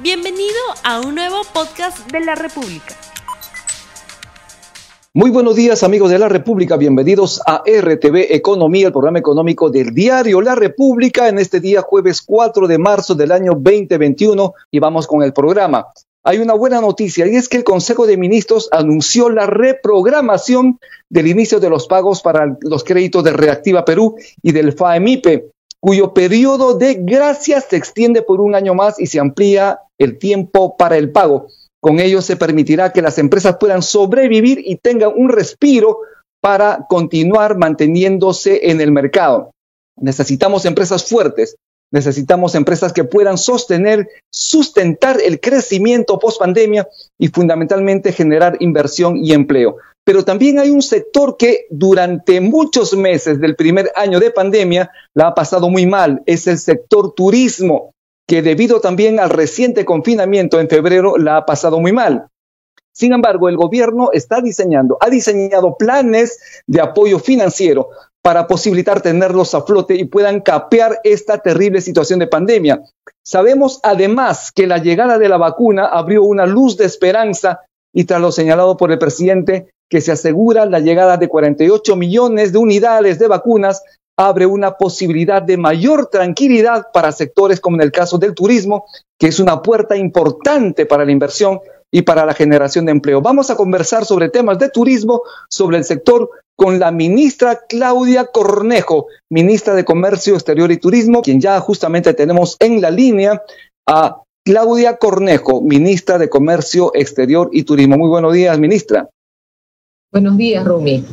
Bienvenido a un nuevo podcast de la República. Muy buenos días amigos de la República, bienvenidos a RTV Economía, el programa económico del diario La República en este día jueves 4 de marzo del año 2021 y vamos con el programa. Hay una buena noticia y es que el Consejo de Ministros anunció la reprogramación del inicio de los pagos para los créditos de Reactiva Perú y del FAEMIPE cuyo periodo de gracia se extiende por un año más y se amplía el tiempo para el pago. Con ello se permitirá que las empresas puedan sobrevivir y tengan un respiro para continuar manteniéndose en el mercado. Necesitamos empresas fuertes, necesitamos empresas que puedan sostener, sustentar el crecimiento post pandemia y fundamentalmente generar inversión y empleo. Pero también hay un sector que durante muchos meses del primer año de pandemia la ha pasado muy mal, es el sector turismo que debido también al reciente confinamiento en febrero la ha pasado muy mal. Sin embargo, el gobierno está diseñando, ha diseñado planes de apoyo financiero para posibilitar tenerlos a flote y puedan capear esta terrible situación de pandemia. Sabemos además que la llegada de la vacuna abrió una luz de esperanza y tras lo señalado por el presidente, que se asegura la llegada de 48 millones de unidades de vacunas abre una posibilidad de mayor tranquilidad para sectores como en el caso del turismo, que es una puerta importante para la inversión y para la generación de empleo. Vamos a conversar sobre temas de turismo, sobre el sector, con la ministra Claudia Cornejo, ministra de Comercio Exterior y Turismo, quien ya justamente tenemos en la línea a Claudia Cornejo, ministra de Comercio Exterior y Turismo. Muy buenos días, ministra. Buenos días, Rumi.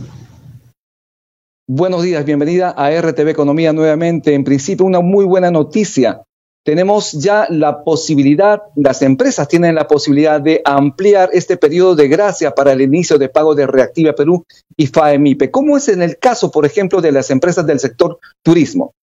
Buenos días, bienvenida a RTV Economía nuevamente. En principio, una muy buena noticia. Tenemos ya la posibilidad, las empresas tienen la posibilidad de ampliar este periodo de gracia para el inicio de pago de Reactiva Perú y FAEMIPE. ¿Cómo es en el caso, por ejemplo, de las empresas del sector turismo?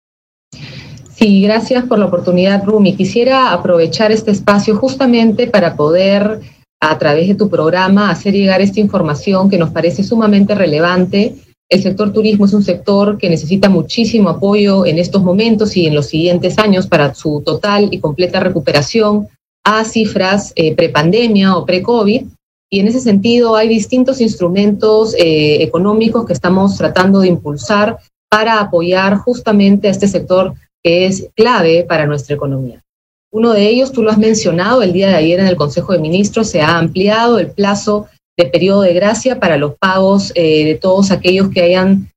Sí, gracias por la oportunidad, Rumi. Quisiera aprovechar este espacio justamente para poder, a través de tu programa, hacer llegar esta información que nos parece sumamente relevante el sector turismo es un sector que necesita muchísimo apoyo en estos momentos y en los siguientes años para su total y completa recuperación a cifras eh, prepandemia o pre-COVID. Y en ese sentido hay distintos instrumentos eh, económicos que estamos tratando de impulsar para apoyar justamente a este sector que es clave para nuestra economía. Uno de ellos, tú lo has mencionado, el día de ayer en el Consejo de Ministros se ha ampliado el plazo de periodo de gracia para los pagos eh, de todos aquellos que hayan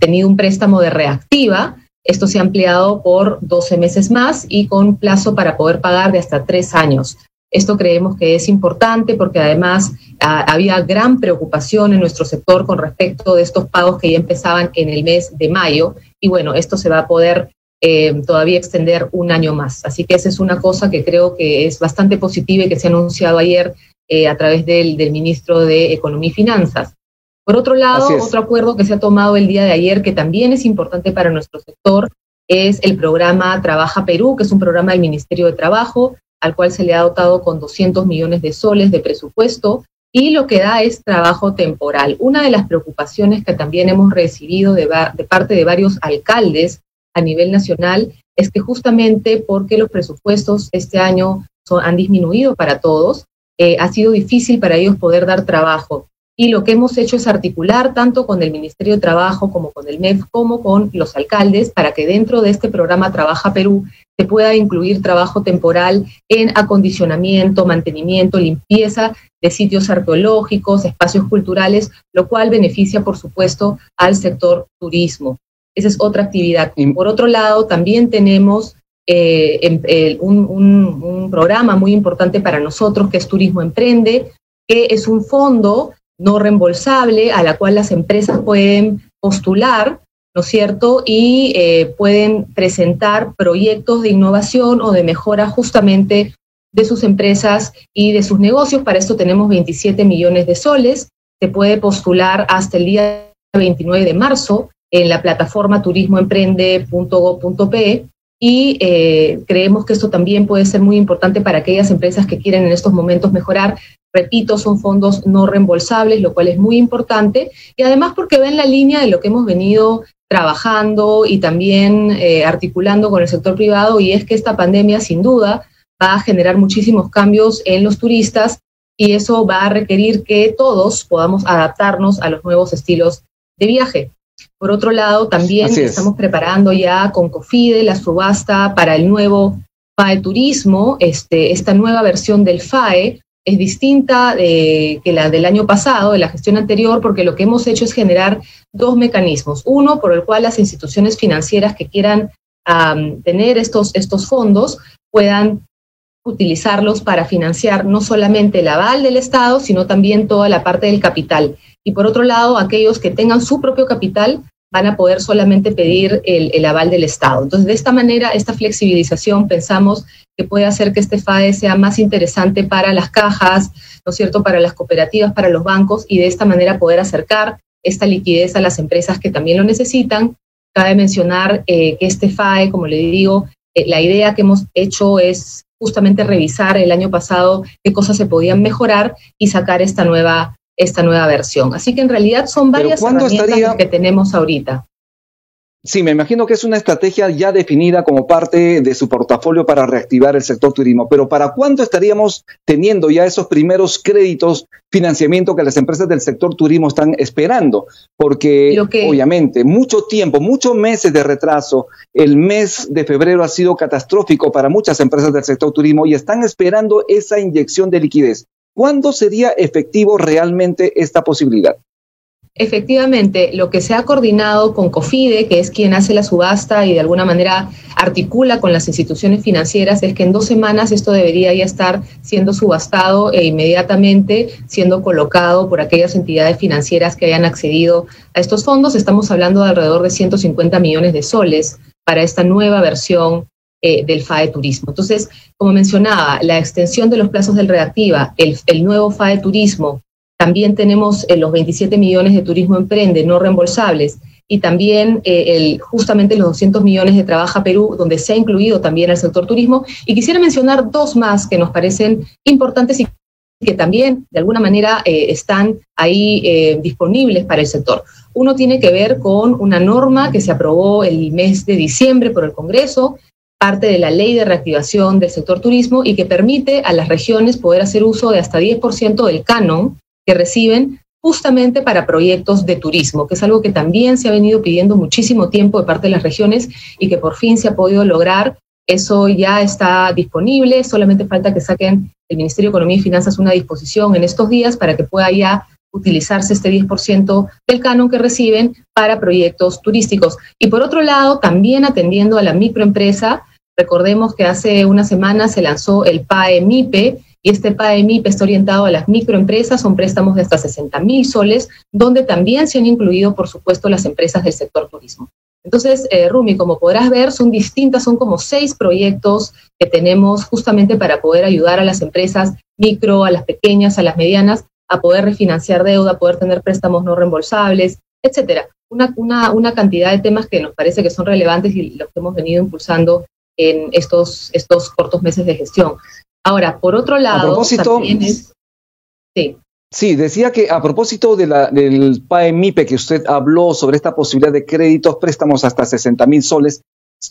tenido un préstamo de reactiva. Esto se ha ampliado por 12 meses más y con plazo para poder pagar de hasta tres años. Esto creemos que es importante porque además había gran preocupación en nuestro sector con respecto de estos pagos que ya empezaban en el mes de mayo y bueno, esto se va a poder eh, todavía extender un año más. Así que esa es una cosa que creo que es bastante positiva y que se ha anunciado ayer eh, a través del, ministro de Economía y Finanzas. Por otro lado, otro acuerdo que se ha tomado el día de ayer, que también es importante para nuestro sector, es el programa Trabaja Perú, que es un programa del Ministerio de Trabajo, al cual se le ha dotado con 200 millones de soles de presupuesto, y lo que da es trabajo temporal. Una de las preocupaciones que también hemos recibido de, de parte de varios alcaldes a nivel nacional es que justamente porque los presupuestos este año son, han disminuido para todos, eh, ha sido difícil para ellos poder dar trabajo. Y lo que hemos hecho es articular tanto con el Ministerio de Trabajo como con el MEF como con los alcaldes para que dentro de este programa Trabaja Perú se pueda incluir trabajo temporal en acondicionamiento, mantenimiento, limpieza de sitios arqueológicos, espacios culturales, lo cual beneficia, por supuesto, al sector turismo. Esa es otra actividad. Por otro lado, también tenemos eh, un, programa muy importante para nosotros que es Turismo Emprende, que es un fondo no reembolsable a la cual las empresas pueden postular, ¿no es cierto? Y eh, pueden presentar proyectos de innovación o de mejora justamente de sus empresas y de sus negocios. Para esto tenemos 27 millones de soles. Se puede postular hasta el día 29 de marzo en la plataforma turismoemprende.gov.pe y eh, creemos que esto también puede ser muy importante para aquellas empresas que quieren en estos momentos mejorar. Repito, son fondos no reembolsables, lo cual es muy importante y además porque ven la línea de lo que hemos venido trabajando y también eh, articulando con el sector privado y es que esta pandemia sin duda va a generar muchísimos cambios en los turistas y eso va a requerir que todos podamos adaptarnos a los nuevos estilos de viaje. Por otro lado, también estamos preparando ya con COFIDE la subasta para el nuevo FAE Turismo, este, esta nueva versión del FAE, es distinta que la del año pasado, de la gestión anterior, porque lo que hemos hecho es generar dos mecanismos. Uno, por el cual las instituciones financieras que quieran tener estos, estos fondos puedan utilizarlos para financiar no solamente el aval del Estado, sino también toda la parte del capital. Y por otro lado, aquellos que tengan su propio capital van a poder solamente pedir el, el, aval del Estado. Entonces, de esta manera, esta flexibilización pensamos que puede hacer que este FAE sea más interesante para las cajas, ¿no es cierto?, para las cooperativas, para los bancos, y de esta manera poder acercar esta liquidez a las empresas que también lo necesitan. Cabe mencionar eh, que este FAE, como le digo, eh, la idea que hemos hecho es justamente revisar el año pasado qué cosas se podían mejorar y sacar esta nueva esta nueva versión. Así que en realidad son varias herramientas que tenemos ahorita. Sí, me imagino que es una estrategia ya definida como parte de su portafolio para reactivar el sector turismo, pero ¿para cuándo estaríamos teniendo ya esos primeros créditos, financiamiento que las empresas del sector turismo están esperando? Porque obviamente mucho tiempo, muchos meses de retraso, el mes de febrero ha sido catastrófico para muchas empresas del sector turismo y están esperando esa inyección de liquidez. ¿Cuándo sería efectivo realmente esta posibilidad? Efectivamente, lo que se ha coordinado con COFIDE, que es quien hace la subasta y de alguna manera articula con las instituciones financieras, es que en dos semanas esto debería ya estar siendo subastado e inmediatamente siendo colocado por aquellas entidades financieras que hayan accedido a estos fondos. Estamos hablando de alrededor de 150 millones de soles para esta nueva versión eh, del FAE Turismo. Entonces, como mencionaba, la extensión de los plazos del Reactiva, el, nuevo FAE Turismo, también tenemos eh, los 27 millones de turismo emprende no reembolsables y también eh, el, justamente los 200 millones de Trabaja Perú, donde se ha incluido también el sector turismo. Y quisiera mencionar dos más que nos parecen importantes y que también de alguna manera están ahí disponibles para el sector. Uno tiene que ver con una norma que se aprobó el mes de diciembre por el Congreso, parte de la ley de reactivación del sector turismo y que permite a las regiones poder hacer uso de hasta 10% del canon que reciben justamente para proyectos de turismo, que es algo que también se ha venido pidiendo muchísimo tiempo de parte de las regiones y que por fin se ha podido lograr. Eso ya está disponible, solamente falta que saquen el Ministerio de Economía y Finanzas una disposición en estos días para que pueda ya utilizarse este 10% del canon que reciben para proyectos turísticos. Y por otro lado, también atendiendo a la microempresa, recordemos que hace una semana se lanzó el PAE-MIPE y este PAE-MIPE está orientado a las microempresas, son préstamos de hasta 60 mil soles, donde también se han incluido, por supuesto, las empresas del sector turismo. Entonces, eh, Rumi, como podrás ver, son distintas, son como seis proyectos que tenemos justamente para poder ayudar a las empresas micro, a las pequeñas, a las medianas, a poder refinanciar deuda, poder tener préstamos no reembolsables, etcétera. Una, una, una, cantidad de temas que nos parece que son relevantes y los que hemos venido impulsando en estos, estos cortos meses de gestión. Ahora, por otro lado, a propósito, sí. Sí, decía que a propósito de la, del PAEMIPE que usted habló sobre esta posibilidad de créditos, préstamos hasta 60 mil soles,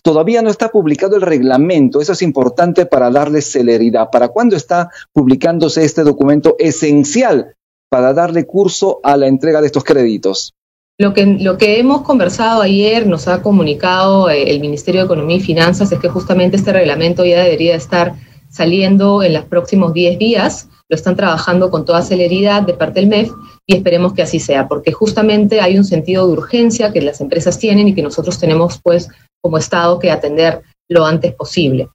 Todavía no está publicado el reglamento, eso es importante para darle celeridad. ¿Para cuándo está publicándose este documento esencial para darle curso a la entrega de estos créditos? Lo que, lo que hemos conversado ayer, nos ha comunicado eh, el Ministerio de Economía y Finanzas, es que justamente este reglamento ya debería estar saliendo en los próximos 10 días. Lo están trabajando con toda celeridad de parte del MEF y esperemos que así sea, porque justamente hay un sentido de urgencia que las empresas tienen y que nosotros tenemos pues como Estado que atender lo antes posible.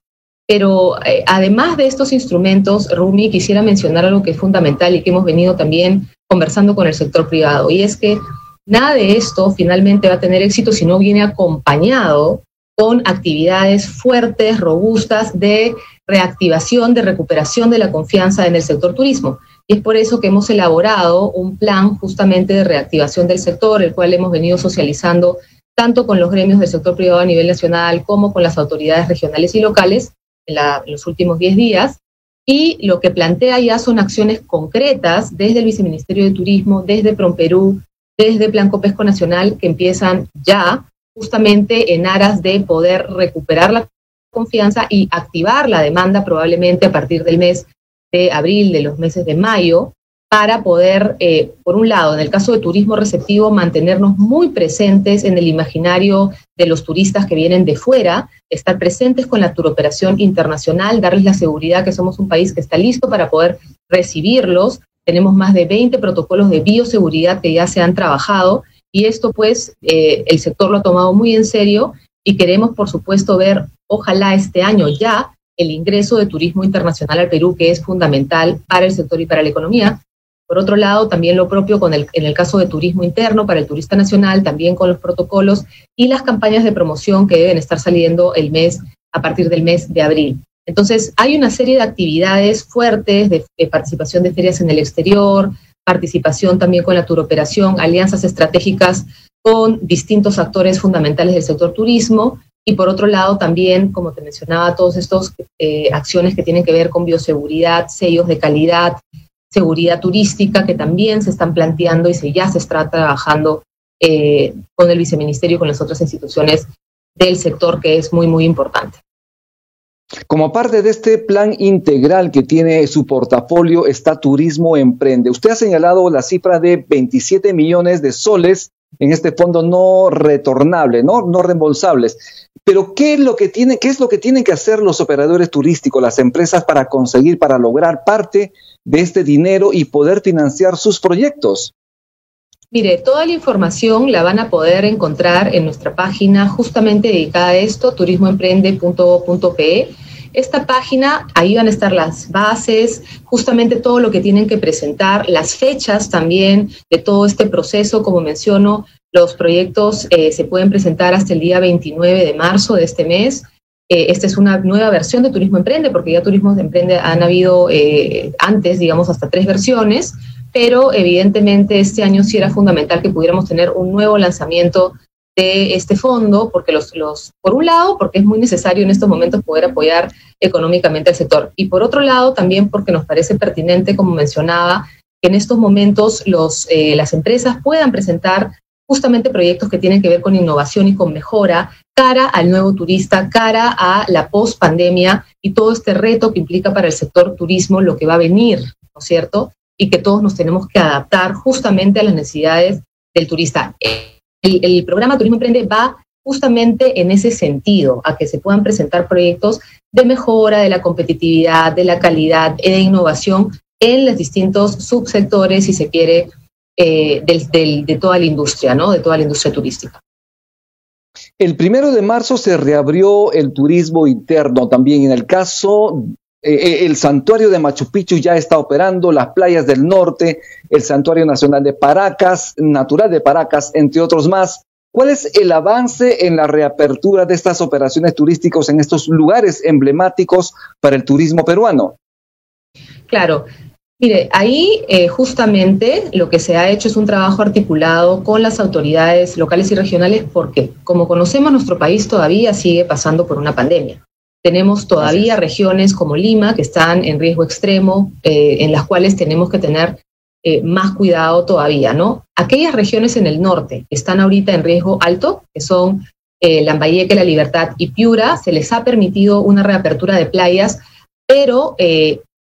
Pero eh, además de estos instrumentos, Rumi, quisiera mencionar algo que es fundamental y que hemos venido también conversando con el sector privado, y es que nada de esto finalmente va a tener éxito si no viene acompañado con actividades fuertes, robustas de reactivación, de recuperación de la confianza en el sector turismo. Y es por eso que hemos elaborado un plan justamente de reactivación del sector, el cual hemos venido socializando tanto con los gremios del sector privado a nivel nacional como con las autoridades regionales y locales en, los últimos 10 días. Y lo que plantea ya son acciones concretas desde el Viceministerio de Turismo, desde Promperú, desde Plan Copesco Nacional, que empiezan ya justamente en aras de poder recuperar la confianza y activar la demanda probablemente a partir del mes de abril, de los meses de mayo, para poder, eh, por un lado, en el caso de turismo receptivo, mantenernos muy presentes en el imaginario de los turistas que vienen de fuera, estar presentes con la turoperación internacional, darles la seguridad que somos un país que está listo para poder recibirlos. Tenemos más de 20 protocolos de bioseguridad que ya se han trabajado y esto pues eh, el sector lo ha tomado muy en serio y queremos por supuesto ver, ojalá este año ya, el ingreso de turismo internacional al Perú, que es fundamental para el sector y para la economía, por otro lado, también lo propio con el, en el caso de turismo interno para el turista nacional, también con los protocolos y las campañas de promoción que deben estar saliendo el mes a partir del mes de abril. Entonces, hay una serie de actividades fuertes de, participación de ferias en el exterior, participación también con la turoperación, alianzas estratégicas con distintos actores fundamentales del sector turismo y por otro lado también, como te mencionaba, todas estas eh, acciones que tienen que ver con bioseguridad, sellos de calidad, seguridad turística que también se están planteando y se, ya se está trabajando eh, con el viceministerio y con las otras instituciones del sector que es muy, muy importante. Como parte de este plan integral que tiene su portafolio está Turismo Emprende. Usted ha señalado la cifra de 27 millones de soles en este fondo no retornable, no, no reembolsables. Pero ¿qué es lo que tienen, qué es lo que tienen que hacer los operadores turísticos, las empresas para conseguir, para lograr parte de este dinero y poder financiar sus proyectos? Mire, toda la información la van a poder encontrar en nuestra página justamente dedicada a esto, turismoemprende.pe. Esta página, ahí van a estar las bases, justamente todo lo que tienen que presentar, las fechas también de todo este proceso, como menciono, los proyectos eh, se pueden presentar hasta el día 29 de marzo de este mes. Eh, esta es una nueva versión de Turismo Emprende, porque ya Turismo Emprende han habido eh, antes, digamos, hasta tres versiones, pero evidentemente este año sí era fundamental que pudiéramos tener un nuevo lanzamiento de este fondo, porque los, los, por un lado, porque es muy necesario en estos momentos poder apoyar económicamente al sector, y por otro lado, también porque nos parece pertinente, como mencionaba, que en estos momentos los, las empresas puedan presentar justamente proyectos que tienen que ver con innovación y con mejora cara al nuevo turista, cara a la post-pandemia y todo este reto que implica para el sector turismo lo que va a venir, ¿no es cierto? Y que todos nos tenemos que adaptar justamente a las necesidades del turista. El, programa Turismo Emprende va justamente en ese sentido, a que se puedan presentar proyectos de mejora de la competitividad, de la calidad, de innovación en los distintos subsectores, si se quiere, eh, de toda la industria, ¿no? De toda la industria turística. El primero de marzo se reabrió el turismo interno también. En el caso, eh, eh, el santuario de Machu Picchu ya está operando, las playas del norte, el santuario nacional de Paracas, natural de Paracas, entre otros más. ¿Cuál es el avance en la reapertura de estas operaciones turísticas en estos lugares emblemáticos para el turismo peruano? Claro, Mire, ahí eh, justamente lo que se ha hecho es un trabajo articulado con las autoridades locales y regionales porque, como conocemos, nuestro país todavía sigue pasando por una pandemia. Tenemos todavía regiones como Lima que están en riesgo extremo, eh, en las cuales tenemos que tener eh, más cuidado todavía, ¿no? Aquellas regiones en el norte que están ahorita en riesgo alto, que son Lambayeque, La Libertad y Piura, se les ha permitido una reapertura de playas, pero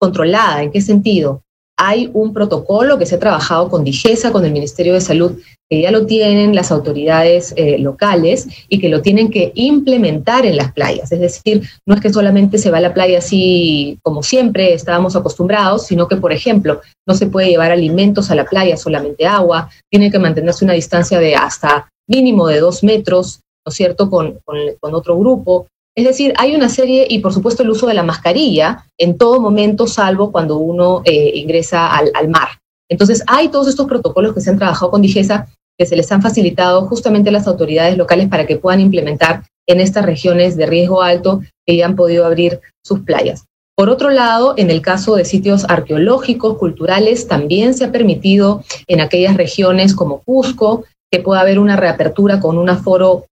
controlada. ¿En qué sentido? Hay un protocolo que se ha trabajado con DIGESA, con el Ministerio de Salud, que ya lo tienen las autoridades eh, locales y que lo tienen que implementar en las playas. Es decir, no es que solamente se va a la playa así como siempre estábamos acostumbrados, sino que, por ejemplo, no se puede llevar alimentos a la playa, solamente agua, tiene que mantenerse una distancia de hasta mínimo de dos metros, ¿no es cierto?, con, con otro grupo. Es decir, hay una serie, y por supuesto el uso de la mascarilla en todo momento, salvo cuando uno eh, ingresa al, mar. Entonces, hay todos estos protocolos que se han trabajado con Digesa, que se les han facilitado justamente a las autoridades locales para que puedan implementar en estas regiones de riesgo alto que ya han podido abrir sus playas. Por otro lado, en el caso de sitios arqueológicos, culturales, también se ha permitido en aquellas regiones como Cusco que pueda haber una reapertura con un aforo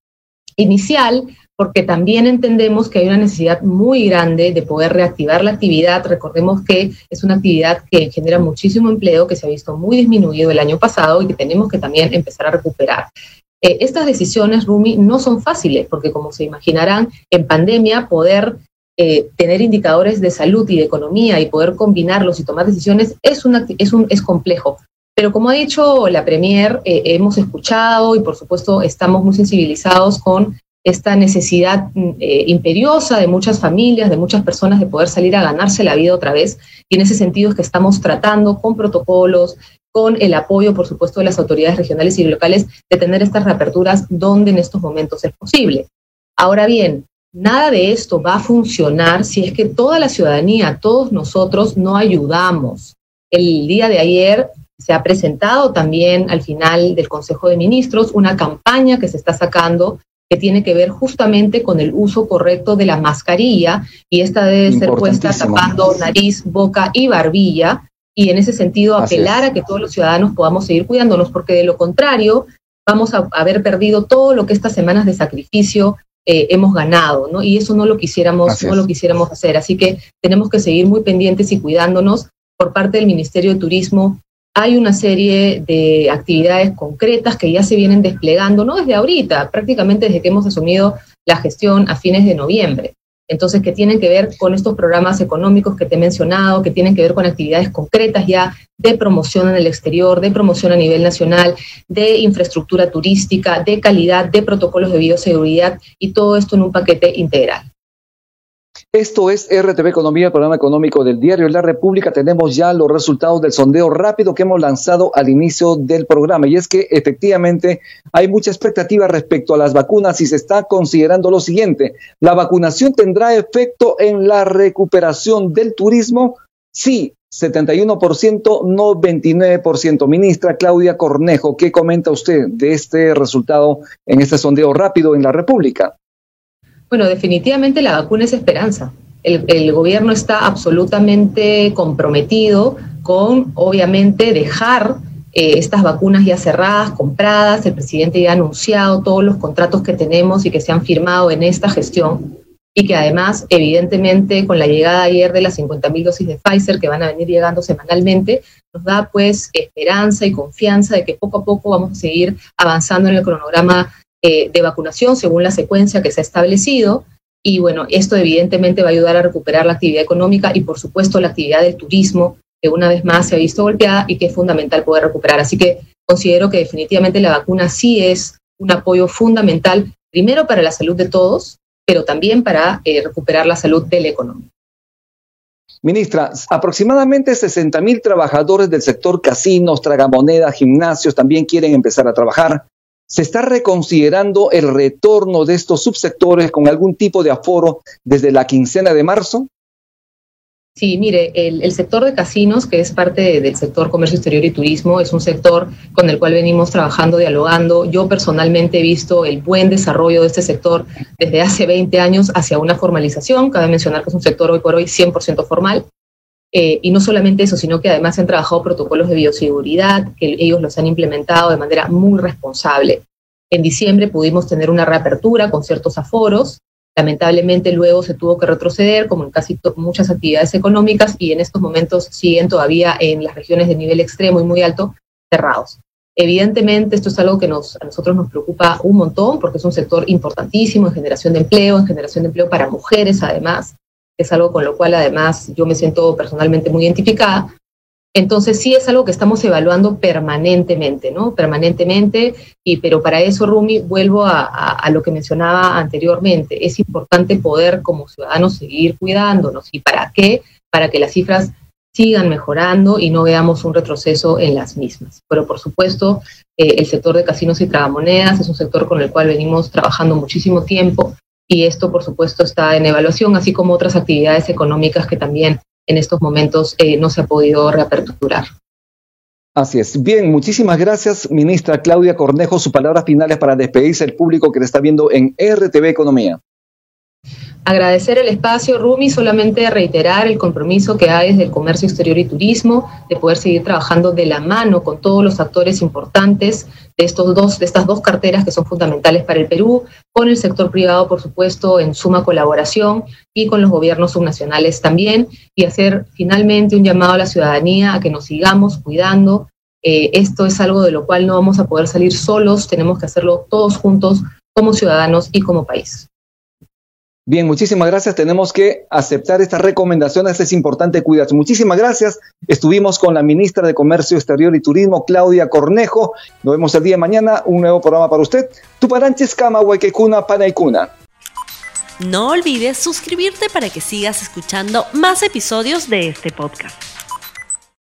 inicial, porque también entendemos que hay una necesidad muy grande de poder reactivar la actividad. Recordemos que es una actividad que genera muchísimo empleo, que se ha visto muy disminuido el año pasado y que tenemos que también empezar a recuperar. Eh, estas decisiones, Rumi, no son fáciles, porque como se imaginarán, en pandemia poder eh, tener indicadores de salud y de economía y poder combinarlos y tomar decisiones es, una, es, es complejo. Pero como ha dicho la Premier, eh, hemos escuchado y por supuesto estamos muy sensibilizados con esta necesidad mm, imperiosa de muchas familias, de muchas personas de poder salir a ganarse la vida otra vez. Y en ese sentido es que estamos tratando con protocolos, con el apoyo, por supuesto, de las autoridades regionales y locales de tener estas reaperturas donde en estos momentos es posible. Ahora bien, nada de esto va a funcionar si es que toda la ciudadanía, todos nosotros no ayudamos. El día de ayer se ha presentado también al final del Consejo de Ministros una campaña que se está sacando que tiene que ver justamente con el uso correcto de la mascarilla y esta debe ser puesta tapando nariz, boca y barbilla y en ese sentido apelar a que todos los ciudadanos podamos seguir cuidándonos, porque de lo contrario vamos a haber perdido todo lo que estas semanas de sacrificio eh, hemos ganado, ¿no? Y eso no lo quisiéramos, no lo quisiéramos hacer. Así que tenemos que seguir muy pendientes y cuidándonos. Por parte del Ministerio de Turismo hay una serie de actividades concretas que ya se vienen desplegando, no desde ahorita, prácticamente desde que hemos asumido la gestión a fines de noviembre entonces que tienen que ver con estos programas económicos que te he mencionado, que tienen que ver con actividades concretas ya de promoción en el exterior, de promoción a nivel nacional, de infraestructura turística, de calidad, de protocolos de bioseguridad y todo esto en un paquete integral. Esto es RTV Economía, el programa económico del diario La República. Tenemos ya los resultados del sondeo rápido que hemos lanzado al inicio del programa. Y es que efectivamente hay mucha expectativa respecto a las vacunas y se está considerando lo siguiente. ¿La vacunación tendrá efecto en la recuperación del turismo? Sí, 71%, no 29%. Ministra Claudia Cornejo, ¿qué comenta usted de este resultado en este sondeo rápido en la República? Bueno, definitivamente la vacuna es esperanza. El, gobierno está absolutamente comprometido con, obviamente, dejar eh, estas vacunas ya cerradas, compradas. El presidente ya ha anunciado todos los contratos que tenemos y que se han firmado en esta gestión y que además, evidentemente, con la llegada ayer de las 50.000 dosis de Pfizer que van a venir llegando semanalmente, nos da pues esperanza y confianza de que poco a poco vamos a seguir avanzando en el cronograma eh, de vacunación según la secuencia que se ha establecido. Y bueno, esto evidentemente va a ayudar a recuperar la actividad económica y por supuesto la actividad del turismo, que una vez más se ha visto golpeada y que es fundamental poder recuperar. Así que considero que definitivamente la vacuna sí es un apoyo fundamental, primero para la salud de todos, pero también para eh, recuperar la salud de la economía. Ministra, aproximadamente 60 mil trabajadores del sector casinos, tragamonedas, gimnasios también quieren empezar a trabajar. ¿Se está reconsiderando el retorno de estos subsectores con algún tipo de aforo desde la quincena de marzo? Sí, mire, el, sector de casinos, que es parte del sector comercio exterior y turismo, es un sector con el cual venimos trabajando, dialogando. Yo personalmente he visto el buen desarrollo de este sector desde hace 20 años hacia una formalización. Cabe mencionar que es un sector hoy por hoy 100% formal. Eh, y no solamente eso, sino que además han trabajado protocolos de bioseguridad, que ellos los han implementado de manera muy responsable. En diciembre pudimos tener una reapertura con ciertos aforos. Lamentablemente luego se tuvo que retroceder, como en casi muchas actividades económicas, y en estos momentos siguen todavía en las regiones de nivel extremo y muy alto cerrados. Evidentemente, esto es algo que nos, a nosotros nos preocupa un montón porque es un sector importantísimo en generación de empleo, en generación de empleo para mujeres además es algo con lo cual además yo me siento personalmente muy identificada. Entonces sí es algo que estamos evaluando permanentemente, ¿no? Permanentemente, y, pero para eso, Rumi, vuelvo a, a, lo que mencionaba anteriormente. Es importante poder como ciudadanos seguir cuidándonos. ¿Y para qué? Para que las cifras sigan mejorando y no veamos un retroceso en las mismas. Pero por supuesto, eh, el sector de casinos y tragamonedas es un sector con el cual venimos trabajando muchísimo tiempo y esto, por supuesto, está en evaluación, así como otras actividades económicas que también en estos momentos eh, no se ha podido reaperturar. Así es. Bien, muchísimas gracias, ministra Claudia Cornejo. Sus palabras finales para despedirse del público que le está viendo en RTV Economía. Agradecer el espacio, Rumi, solamente reiterar el compromiso que hay desde el comercio exterior y turismo de poder seguir trabajando de la mano con todos los actores importantes de, estos dos, de estas dos carteras que son fundamentales para el Perú, con el sector privado, por supuesto, en suma colaboración y con los gobiernos subnacionales también, y hacer finalmente un llamado a la ciudadanía a que nos sigamos cuidando, Eh, esto es algo de lo cual no vamos a poder salir solos, tenemos que hacerlo todos juntos como ciudadanos y como país. Bien, muchísimas gracias. Tenemos que aceptar estas recomendaciones. Es importante cuidarse. Muchísimas gracias. Estuvimos con la ministra de Comercio Exterior y Turismo, Claudia Cornejo. Nos vemos el día de mañana. Un nuevo programa para usted. Tuparanches Kama Huequecuna Panaicuna. No olvides suscribirte para que sigas escuchando más episodios de este podcast.